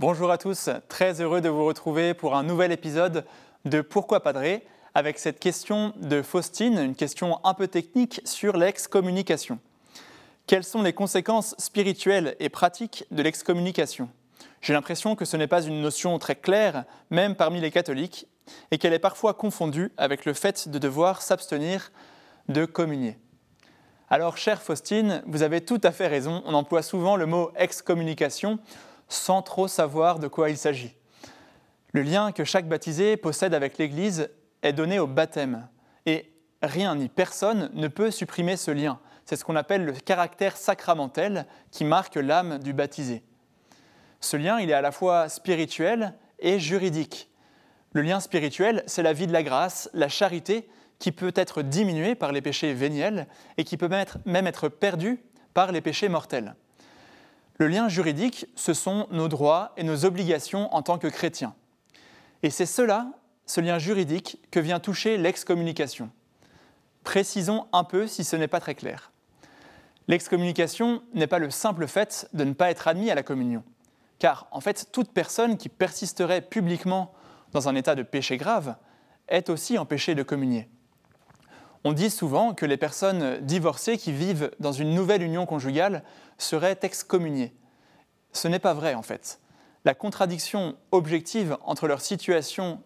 Bonjour à tous, très heureux de vous retrouver pour un nouvel épisode de Pourquoi Padré avec cette question de Faustine, une question un peu technique sur l'excommunication. Quelles sont les conséquences spirituelles et pratiques de l'excommunication? J'ai l'impression que ce n'est pas une notion très claire, même parmi les catholiques, et qu'elle est parfois confondue avec le fait de devoir s'abstenir de communier. Alors, chère Faustine, vous avez tout à fait raison, on emploie souvent le mot excommunication sans trop savoir de quoi il s'agit. Le lien que chaque baptisé possède avec l'Église est donné au baptême. Et rien ni personne ne peut supprimer ce lien. C'est ce qu'on appelle le caractère sacramentel qui marque l'âme du baptisé. Ce lien, il est à la fois spirituel et juridique. Le lien spirituel, c'est la vie de la grâce, la charité, qui peut être diminuée par les péchés véniels et qui peut même être perdue par les péchés mortels. Le lien juridique, ce sont nos droits et nos obligations en tant que chrétiens. Et c'est cela, ce lien juridique, que vient toucher l'excommunication. Précisons un peu si ce n'est pas très clair. L'excommunication n'est pas le simple fait de ne pas être admis à la communion. Car en fait, toute personne qui persisterait publiquement dans un état de péché grave est aussi empêchée de communier. On dit souvent que les personnes divorcées qui vivent dans une nouvelle union conjugale seraient excommuniées. Ce n'est pas vrai en fait. La contradiction objective entre leur situation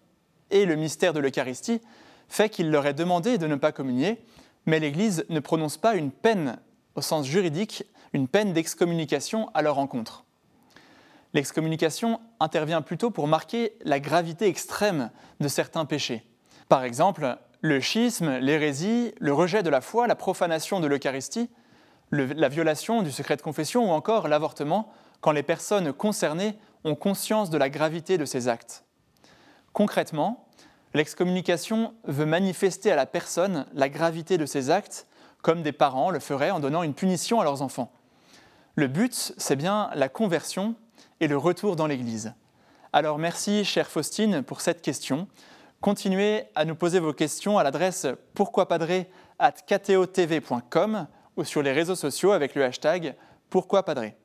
et le mystère de l'Eucharistie fait qu'il leur est demandé de ne pas communier, mais l'Église ne prononce pas une peine au sens juridique, une peine d'excommunication à leur encontre. L'excommunication intervient plutôt pour marquer la gravité extrême de certains péchés. Par exemple, le schisme, l'hérésie, le rejet de la foi, la profanation de l'Eucharistie, la violation du secret de confession ou encore l'avortement, quand les personnes concernées ont conscience de la gravité de ces actes. Concrètement, l'excommunication veut manifester à la personne la gravité de ces actes, comme des parents le feraient en donnant une punition à leurs enfants. Le but, c'est bien la conversion et le retour dans l'Église. Alors merci, chère Faustine, pour cette question. Continuez à nous poser vos questions à l'adresse pourquoipadré@kteotv.com ou sur les réseaux sociaux avec le hashtag pourquoipadré.